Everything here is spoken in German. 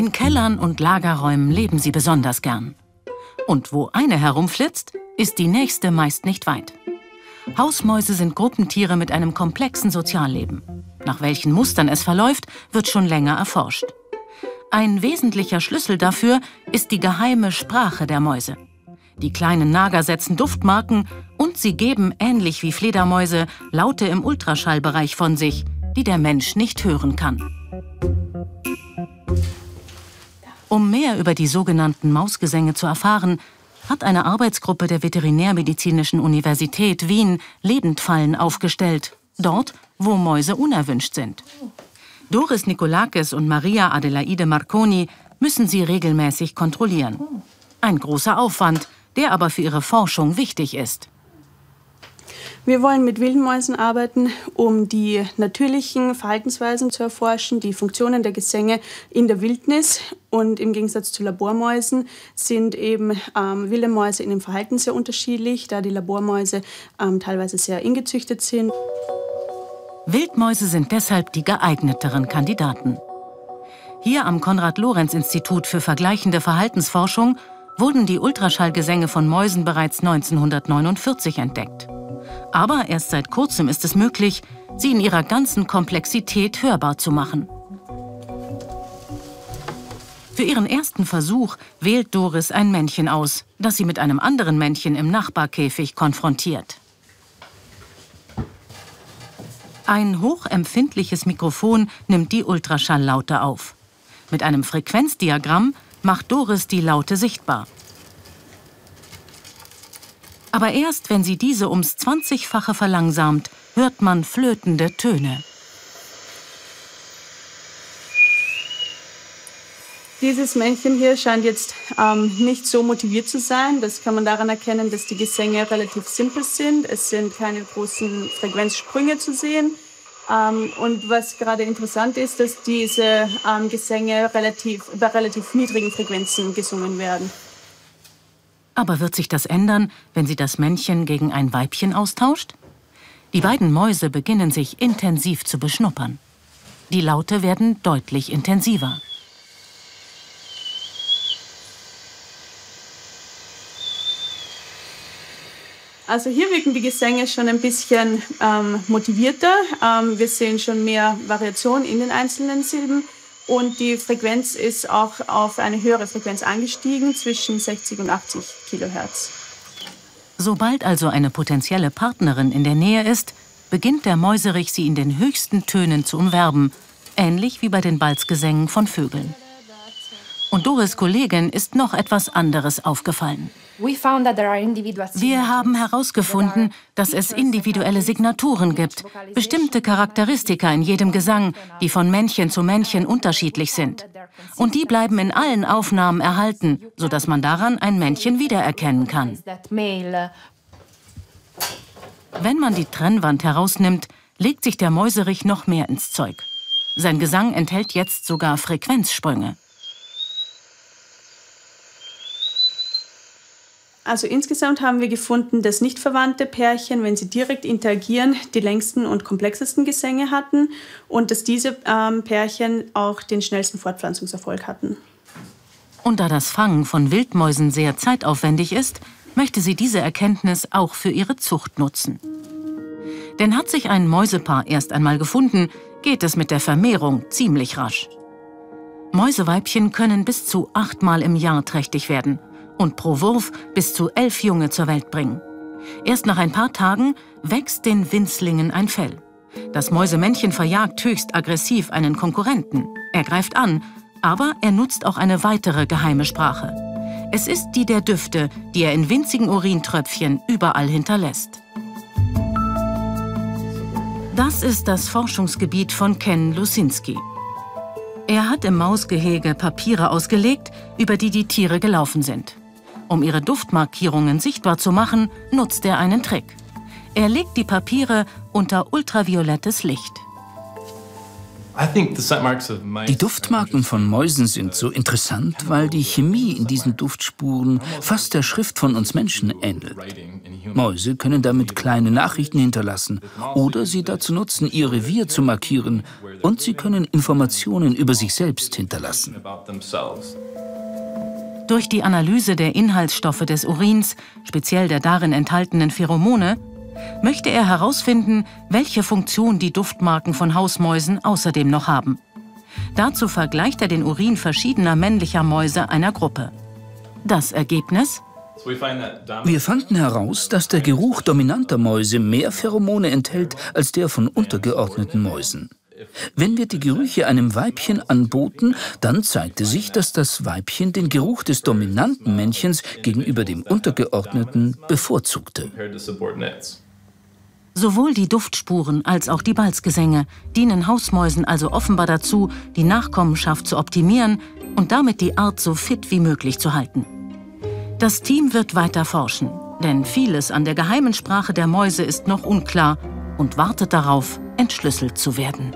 In Kellern und Lagerräumen leben sie besonders gern. Und wo eine herumflitzt, ist die nächste meist nicht weit. Hausmäuse sind Gruppentiere mit einem komplexen Sozialleben. Nach welchen Mustern es verläuft, wird schon länger erforscht. Ein wesentlicher Schlüssel dafür ist die geheime Sprache der Mäuse. Die kleinen Nager setzen Duftmarken und sie geben, ähnlich wie Fledermäuse, Laute im Ultraschallbereich von sich, die der Mensch nicht hören kann. Um mehr über die sogenannten Mausgesänge zu erfahren, hat eine Arbeitsgruppe der Veterinärmedizinischen Universität Wien Lebendfallen aufgestellt, dort, wo Mäuse unerwünscht sind. Doris Nikolakis und Maria Adelaide Marconi müssen sie regelmäßig kontrollieren. Ein großer Aufwand, der aber für ihre Forschung wichtig ist. Wir wollen mit Wildmäusen arbeiten, um die natürlichen Verhaltensweisen zu erforschen, die Funktionen der Gesänge in der Wildnis. Und im Gegensatz zu Labormäusen sind eben ähm, wilde Mäuse in dem Verhalten sehr unterschiedlich, da die Labormäuse ähm, teilweise sehr ingezüchtet sind. Wildmäuse sind deshalb die geeigneteren Kandidaten. Hier am Konrad-Lorenz-Institut für vergleichende Verhaltensforschung wurden die Ultraschallgesänge von Mäusen bereits 1949 entdeckt. Aber erst seit kurzem ist es möglich, sie in ihrer ganzen Komplexität hörbar zu machen. Für ihren ersten Versuch wählt Doris ein Männchen aus, das sie mit einem anderen Männchen im Nachbarkäfig konfrontiert. Ein hochempfindliches Mikrofon nimmt die Ultraschalllaute auf. Mit einem Frequenzdiagramm macht Doris die Laute sichtbar. Aber erst wenn sie diese ums 20-fache verlangsamt, hört man flötende Töne. Dieses Männchen hier scheint jetzt ähm, nicht so motiviert zu sein. Das kann man daran erkennen, dass die Gesänge relativ simpel sind. Es sind keine großen Frequenzsprünge zu sehen. Ähm, und was gerade interessant ist, dass diese ähm, Gesänge relativ, bei relativ niedrigen Frequenzen gesungen werden. Aber wird sich das ändern, wenn sie das Männchen gegen ein Weibchen austauscht? Die beiden Mäuse beginnen sich intensiv zu beschnuppern. Die Laute werden deutlich intensiver. Also hier wirken die Gesänge schon ein bisschen ähm, motivierter. Ähm, wir sehen schon mehr Variation in den einzelnen Silben und die Frequenz ist auch auf eine höhere Frequenz angestiegen, zwischen 60 und 80 Kilohertz. Sobald also eine potenzielle Partnerin in der Nähe ist, beginnt der Mäuserich sie in den höchsten Tönen zu umwerben, ähnlich wie bei den Balzgesängen von Vögeln. Und Doris Kollegin ist noch etwas anderes aufgefallen. Wir haben herausgefunden, dass es individuelle Signaturen gibt, bestimmte Charakteristika in jedem Gesang, die von Männchen zu Männchen unterschiedlich sind. Und die bleiben in allen Aufnahmen erhalten, sodass man daran ein Männchen wiedererkennen kann. Wenn man die Trennwand herausnimmt, legt sich der Mäuserich noch mehr ins Zeug. Sein Gesang enthält jetzt sogar Frequenzsprünge. Also insgesamt haben wir gefunden, dass nicht verwandte Pärchen, wenn sie direkt interagieren, die längsten und komplexesten Gesänge hatten und dass diese ähm, Pärchen auch den schnellsten Fortpflanzungserfolg hatten. Und da das Fangen von Wildmäusen sehr zeitaufwendig ist, möchte sie diese Erkenntnis auch für ihre Zucht nutzen. Denn hat sich ein Mäusepaar erst einmal gefunden, geht es mit der Vermehrung ziemlich rasch. Mäuseweibchen können bis zu achtmal im Jahr trächtig werden und pro Wurf bis zu elf Junge zur Welt bringen. Erst nach ein paar Tagen wächst den Winzlingen ein Fell. Das Mäusemännchen verjagt höchst aggressiv einen Konkurrenten. Er greift an, aber er nutzt auch eine weitere geheime Sprache. Es ist die der Düfte, die er in winzigen Urintröpfchen überall hinterlässt. Das ist das Forschungsgebiet von Ken Lusinski. Er hat im Mausgehege Papiere ausgelegt, über die die Tiere gelaufen sind. Um ihre Duftmarkierungen sichtbar zu machen, nutzt er einen Trick. Er legt die Papiere unter ultraviolettes Licht. Die Duftmarken von Mäusen sind so interessant, weil die Chemie in diesen Duftspuren fast der Schrift von uns Menschen ähnelt. Mäuse können damit kleine Nachrichten hinterlassen oder sie dazu nutzen, ihr Revier zu markieren, und sie können Informationen über sich selbst hinterlassen. Durch die Analyse der Inhaltsstoffe des Urins, speziell der darin enthaltenen Pheromone, möchte er herausfinden, welche Funktion die Duftmarken von Hausmäusen außerdem noch haben. Dazu vergleicht er den Urin verschiedener männlicher Mäuse einer Gruppe. Das Ergebnis? Wir fanden heraus, dass der Geruch dominanter Mäuse mehr Pheromone enthält als der von untergeordneten Mäusen. Wenn wir die Gerüche einem Weibchen anboten, dann zeigte sich, dass das Weibchen den Geruch des dominanten Männchens gegenüber dem untergeordneten bevorzugte. Sowohl die Duftspuren als auch die Balzgesänge dienen Hausmäusen also offenbar dazu, die Nachkommenschaft zu optimieren und damit die Art so fit wie möglich zu halten. Das Team wird weiter forschen, denn vieles an der geheimen Sprache der Mäuse ist noch unklar und wartet darauf, entschlüsselt zu werden.